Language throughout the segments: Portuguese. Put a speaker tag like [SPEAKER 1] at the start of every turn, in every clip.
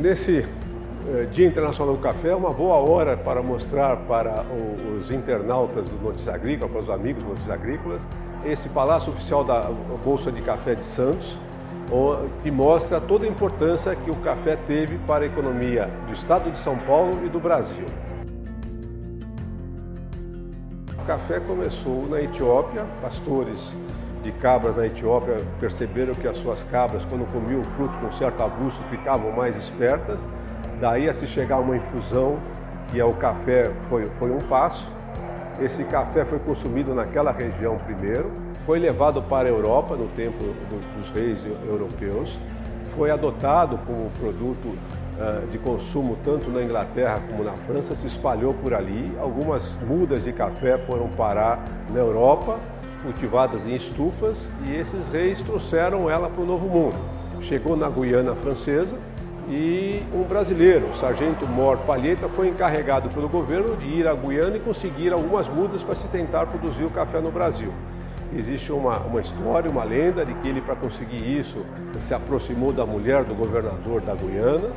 [SPEAKER 1] Nesse eh, Dia Internacional do Café é uma boa hora para mostrar para os internautas do Notícias Agrícolas, para os amigos do Notícias Agrícolas, esse palácio oficial da Bolsa de Café de Santos, que mostra toda a importância que o café teve para a economia do estado de São Paulo e do Brasil. O café começou na Etiópia, pastores de cabras na Etiópia perceberam que as suas cabras, quando comiam o fruto com certo abuso, ficavam mais espertas. Daí a se chegar a uma infusão, que é o café, foi, foi um passo. Esse café foi consumido naquela região primeiro, foi levado para a Europa no tempo do, dos reis europeus, foi adotado como produto de consumo tanto na Inglaterra como na França, se espalhou por ali. Algumas mudas de café foram parar na Europa, cultivadas em estufas, e esses reis trouxeram ela para o Novo Mundo. Chegou na Guiana Francesa e um brasileiro, o sargento Mor Palheta, foi encarregado pelo governo de ir à Guiana e conseguir algumas mudas para se tentar produzir o café no Brasil. Existe uma, uma história, uma lenda de que ele, para conseguir isso, se aproximou da mulher do governador da Guiana,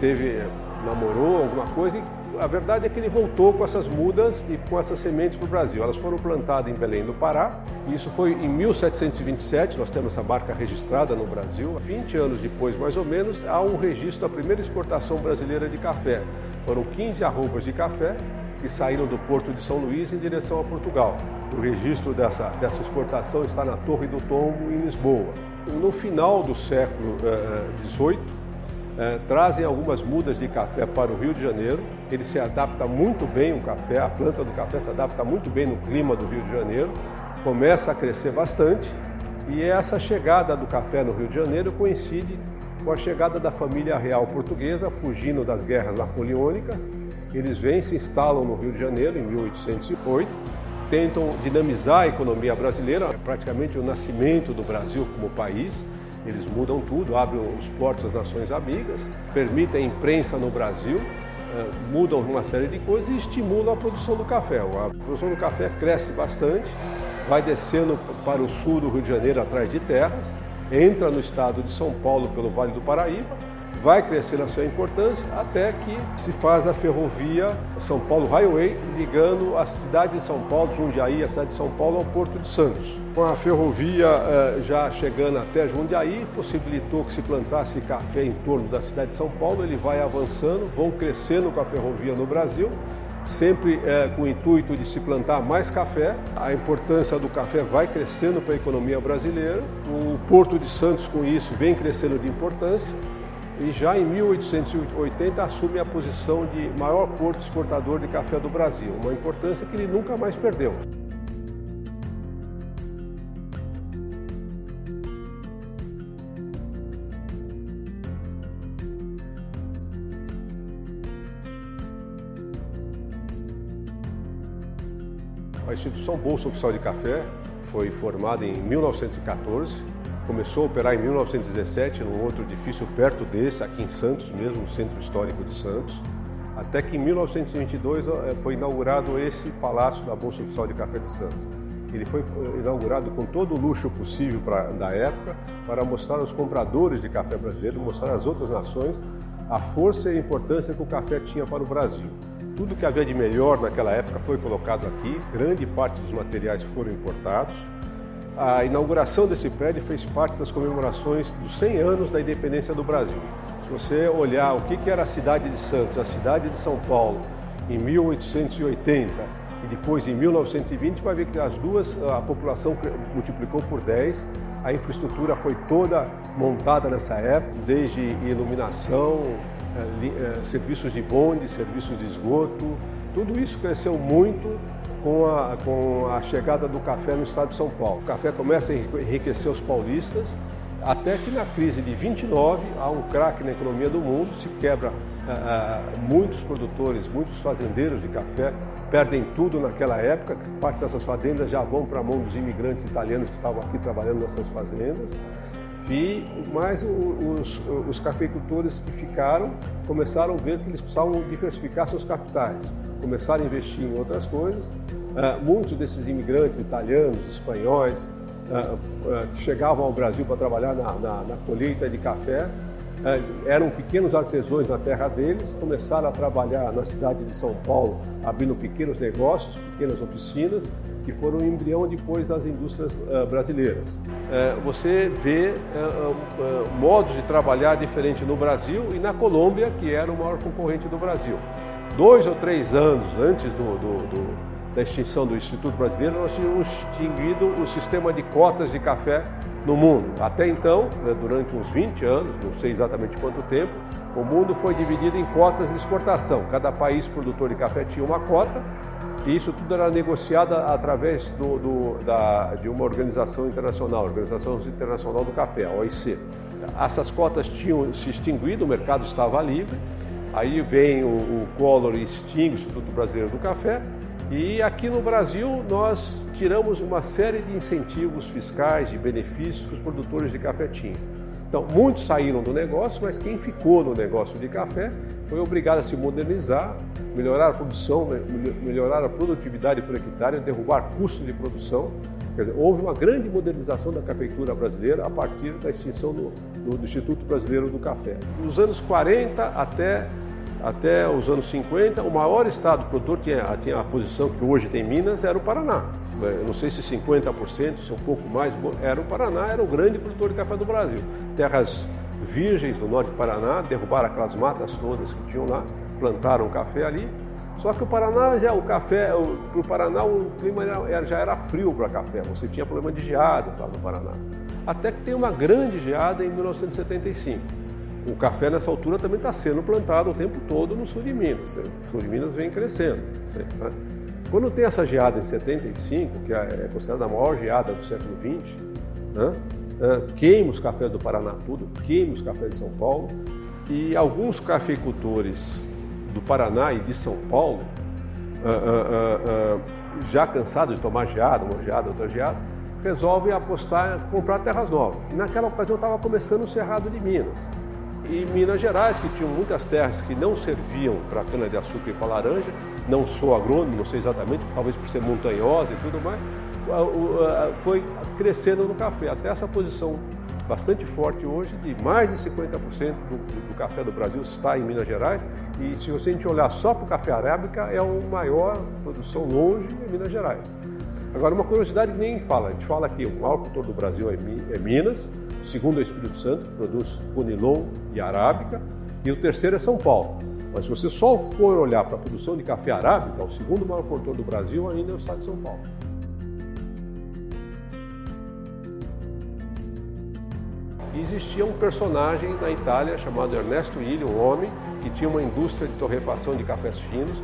[SPEAKER 1] teve, namorou alguma coisa e a verdade é que ele voltou com essas mudas e com essas sementes para o Brasil. Elas foram plantadas em Belém do Pará, e isso foi em 1727, nós temos essa marca registrada no Brasil. 20 anos depois, mais ou menos, há um registro da primeira exportação brasileira de café. Foram 15 arrobas de café que saíram do porto de São Luís em direção a Portugal. O registro dessa, dessa exportação está na Torre do Tombo, em Lisboa. No final do século XVIII, eh, eh, trazem algumas mudas de café para o Rio de Janeiro. Ele se adapta muito bem, o café, a planta do café se adapta muito bem no clima do Rio de Janeiro, começa a crescer bastante e essa chegada do café no Rio de Janeiro coincide com a chegada da família real portuguesa, fugindo das guerras napoleônicas. Eles vêm, se instalam no Rio de Janeiro em 1808, tentam dinamizar a economia brasileira, é praticamente o nascimento do Brasil como país. Eles mudam tudo, abrem os portos das nações amigas, permitem a imprensa no Brasil, eh, mudam uma série de coisas e estimulam a produção do café. A produção do café cresce bastante, vai descendo para o sul do Rio de Janeiro atrás de terras, entra no estado de São Paulo pelo Vale do Paraíba vai crescer a sua importância até que se faz a ferrovia São Paulo Highway, ligando a cidade de São Paulo, Jundiaí, a cidade de São Paulo, ao Porto de Santos. Com a ferrovia eh, já chegando até Jundiaí, possibilitou que se plantasse café em torno da cidade de São Paulo, ele vai avançando, vão crescendo com a ferrovia no Brasil, sempre é, com o intuito de se plantar mais café. A importância do café vai crescendo para a economia brasileira. O Porto de Santos, com isso, vem crescendo de importância e já em 1880 assume a posição de maior porto exportador de café do Brasil, uma importância que ele nunca mais perdeu. A instituição Bolsa Oficial de Café foi formada em 1914 Começou a operar em 1917 num outro edifício perto desse, aqui em Santos mesmo, no Centro Histórico de Santos. Até que em 1922 eh, foi inaugurado esse Palácio da Bolsa Oficial de Café de Santos. Ele foi eh, inaugurado com todo o luxo possível pra, da época para mostrar aos compradores de café brasileiro, mostrar às outras nações a força e a importância que o café tinha para o Brasil. Tudo que havia de melhor naquela época foi colocado aqui, grande parte dos materiais foram importados. A inauguração desse prédio fez parte das comemorações dos 100 anos da independência do Brasil. Se você olhar o que era a cidade de Santos, a cidade de São Paulo, em 1880 e depois em 1920, vai ver que as duas, a população multiplicou por 10, a infraestrutura foi toda montada nessa época, desde iluminação, serviços de bonde, serviços de esgoto, tudo isso cresceu muito com a, com a chegada do café no estado de São Paulo. O café começa a enriquecer os paulistas, até que na crise de 29 há um craque na economia do mundo, se quebra uh, muitos produtores, muitos fazendeiros de café perdem tudo naquela época, parte dessas fazendas já vão para a mão dos imigrantes italianos que estavam aqui trabalhando nessas fazendas. E mais os, os cafeicultores que ficaram começaram a ver que eles precisavam diversificar seus capitais, começaram a investir em outras coisas. Uh, muitos desses imigrantes italianos, espanhóis, uh, uh, que chegavam ao Brasil para trabalhar na, na, na colheita de café, eram pequenos artesãos na terra deles, começaram a trabalhar na cidade de São Paulo, abrindo pequenos negócios, pequenas oficinas, que foram o embrião depois das indústrias uh, brasileiras. Uh, você vê uh, modos de trabalhar diferentes no Brasil e na Colômbia, que era o maior concorrente do Brasil. Dois ou três anos antes do, do, do da extinção do Instituto Brasileiro, nós tínhamos extinguido o sistema de cotas de café no mundo. Até então, né, durante uns 20 anos, não sei exatamente quanto tempo, o mundo foi dividido em cotas de exportação. Cada país produtor de café tinha uma cota e isso tudo era negociado através do, do, da, de uma organização internacional, Organização Internacional do Café, a OIC. Essas cotas tinham se extinguido, o mercado estava livre. Aí vem o, o Collor e extingue o Instituto Brasileiro do Café e aqui no Brasil nós tiramos uma série de incentivos fiscais, de benefícios que os produtores de café tinham. Então, muitos saíram do negócio, mas quem ficou no negócio de café foi obrigado a se modernizar, melhorar a produção, melhorar a produtividade por hectare, derrubar custos de produção. Dizer, houve uma grande modernização da cafeicultura brasileira a partir da extinção do, do, do Instituto Brasileiro do Café. Nos anos 40 até até os anos 50, o maior estado produtor tinha, tinha a posição que hoje tem Minas, era o Paraná. Eu não sei se 50%, se um pouco mais, era o Paraná, era o grande produtor de café do Brasil. Terras virgens do norte do Paraná, derrubaram aquelas matas todas que tinham lá, plantaram café ali. Só que o Paraná já o café, para o Paraná o clima era, já era frio para café. Você tinha problema de geadas lá no Paraná. Até que tem uma grande geada em 1975 o café nessa altura também está sendo plantado o tempo todo no sul de Minas. O sul de Minas vem crescendo. Né? Quando tem essa geada em 75, que é, é considerada a maior geada do século XX, né? queima os cafés do Paraná tudo, queima os cafés de São Paulo, e alguns cafeicultores do Paraná e de São Paulo, já cansados de tomar geada, uma geada, outra geada, resolvem apostar, comprar terras novas. E naquela ocasião estava começando o Cerrado de Minas e Minas Gerais, que tinham muitas terras que não serviam para cana-de-açúcar e para laranja, não sou agrônomo, não sei exatamente, talvez por ser montanhosa e tudo mais, foi crescendo no café, até essa posição bastante forte hoje, de mais de 50% do, do, café do Brasil está em Minas Gerais, e se você a gente olhar só para o café arábica, é a maior produção longe em Minas Gerais. Agora, uma curiosidade que nem fala, a gente fala que o maior produtor do Brasil é, é Minas, o segundo é o Espírito Santo, que produz Conilon e Arábica, e o terceiro é São Paulo. Mas se você só for olhar para a produção de café arábica, o segundo maior produtor do Brasil ainda é o estado de São Paulo. E existia um personagem na Itália chamado Ernesto Illy, um homem que tinha uma indústria de torrefação de cafés finos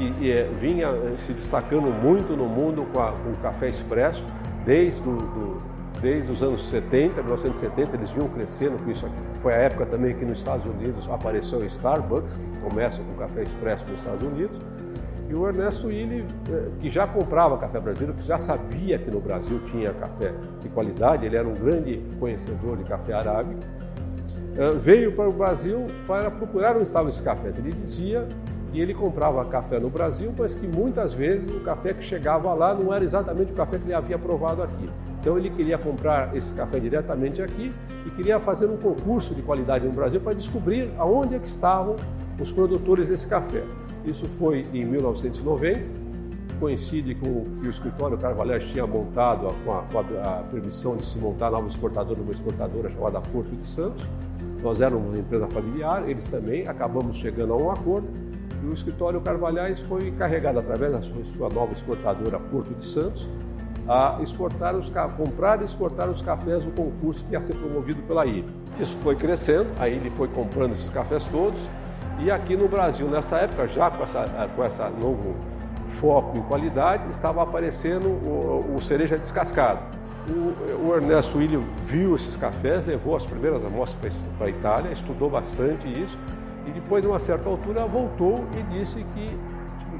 [SPEAKER 1] que é, vinha eh, se destacando muito no mundo com, a, com o café expresso, desde, do, do, desde os anos 70, 1970, eles vinham crescendo com isso aqui. Foi a época também que nos Estados Unidos apareceu o Starbucks, que começa com café expresso nos Estados Unidos, e o Ernesto Illy, eh, que já comprava café brasileiro, que já sabia que no Brasil tinha café de qualidade, ele era um grande conhecedor de café arábico, eh, veio para o Brasil para procurar onde estavam esses cafés. Ele dizia que ele comprava café no Brasil, mas que muitas vezes o café que chegava lá não era exatamente o café que ele havia provado aqui. Então ele queria comprar esse café diretamente aqui e queria fazer um concurso de qualidade no Brasil para descobrir aonde é que estavam os produtores desse café. Isso foi em 1990, coincide com o que o escritório Carvalhais tinha montado com a, com a, permissão de se montar nova exportadora, uma exportadora chamada Porto de Santos. Nós éramos uma empresa familiar, eles também, acabamos chegando a um acordo e o escritório Carvalhais foi encarregado, através da sua nova exportadora Porto de Santos, a exportar os, comprar e exportar os cafés do concurso que ia ser promovido pela ilha. Isso foi crescendo, a ilha foi comprando esses cafés todos, e aqui no Brasil, nessa época, já com essa, com essa novo foco em qualidade, estava aparecendo o, o cereja descascado. O, o Ernesto William viu esses cafés, levou as primeiras amostras para a Itália, estudou bastante isso e depois, de uma certa altura, voltou e disse que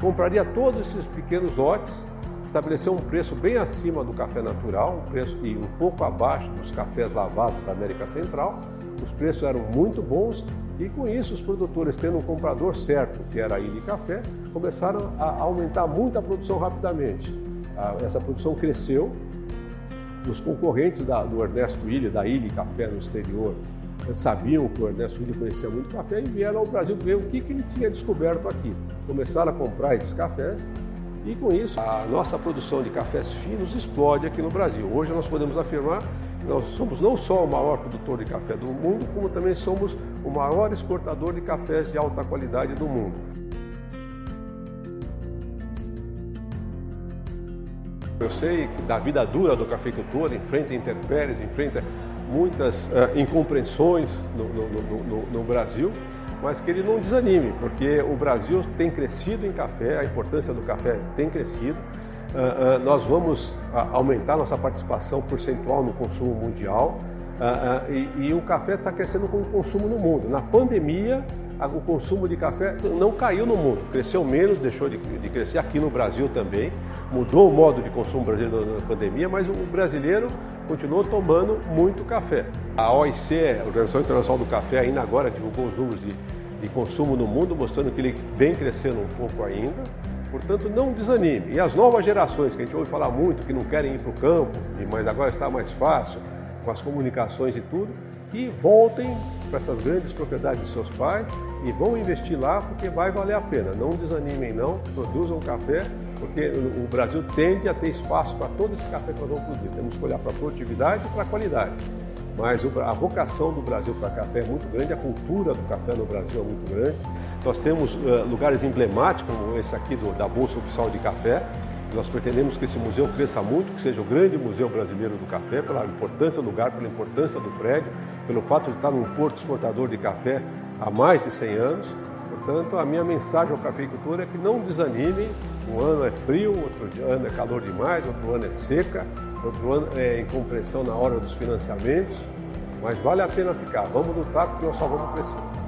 [SPEAKER 1] compraria todos esses pequenos lotes, estabeleceu um preço bem acima do café natural, um preço e um pouco abaixo dos cafés lavados da América Central. Os preços eram muito bons e com isso os produtores, tendo um comprador certo, que era a Ilha Café, começaram a aumentar muito a produção rapidamente. Essa produção cresceu. Os concorrentes da, do Ernesto Ilha, da Ilha Café no exterior, sabiam que o Ernesto Willi conhecia muito café e vieram ao Brasil ver o que, que ele tinha descoberto aqui. Começaram a comprar esses cafés e com isso a nossa produção de cafés finos explode aqui no Brasil. Hoje nós podemos afirmar que nós somos não só o maior produtor de café do mundo, como também somos o maior exportador de cafés de alta qualidade do mundo. Eu sei da vida dura do cafeicultor, enfrenta intempéries, enfrenta muitas uh, incompreensões no, no, no, no, Brasil, mas que ele não desanime, porque o Brasil tem crescido em café, a importância do café tem crescido. Uh, uh, nós vamos aumentar nossa participação percentual no consumo mundial. E, e, o café está crescendo com o consumo no mundo. Na pandemia, o consumo de café não caiu no mundo, cresceu menos, deixou de, de, crescer aqui no Brasil também, mudou o modo de consumo brasileiro na pandemia, mas o brasileiro continuou tomando muito café. A OIC, a Organização Internacional do Café, ainda agora divulgou os números de, de consumo no mundo, mostrando que ele vem crescendo um pouco ainda. Portanto, não desanime. E as novas gerações, que a gente ouve falar muito, que não querem ir para o campo, mas agora está mais fácil, com as comunicações e tudo, que voltem para essas grandes propriedades de seus pais e vão investir lá porque vai valer a pena. Não desanimem não, produzam café, porque o Brasil tende a ter espaço para todo esse café que nós vamos produzir. Temos que olhar para a produtividade e para a qualidade. Mas a vocação do Brasil para café é muito grande, a cultura do café no Brasil é muito grande. Nós temos uh, lugares emblemáticos, como esse aqui do, da Bolsa Oficial de Café, nós pretendemos que esse museu cresça muito, que seja o grande museu brasileiro do café, pela importância do lugar, pela importância do prédio, pelo fato de estar num porto exportador de café há mais de 100 anos. Portanto, a minha mensagem ao cafeicultor é que não desanime. Um ano é frio, outro ano é calor demais, outro ano é seca, outro ano é incompreensão na hora dos financiamentos. Mas vale a pena ficar. Vamos lutar porque nós só vamos crescer.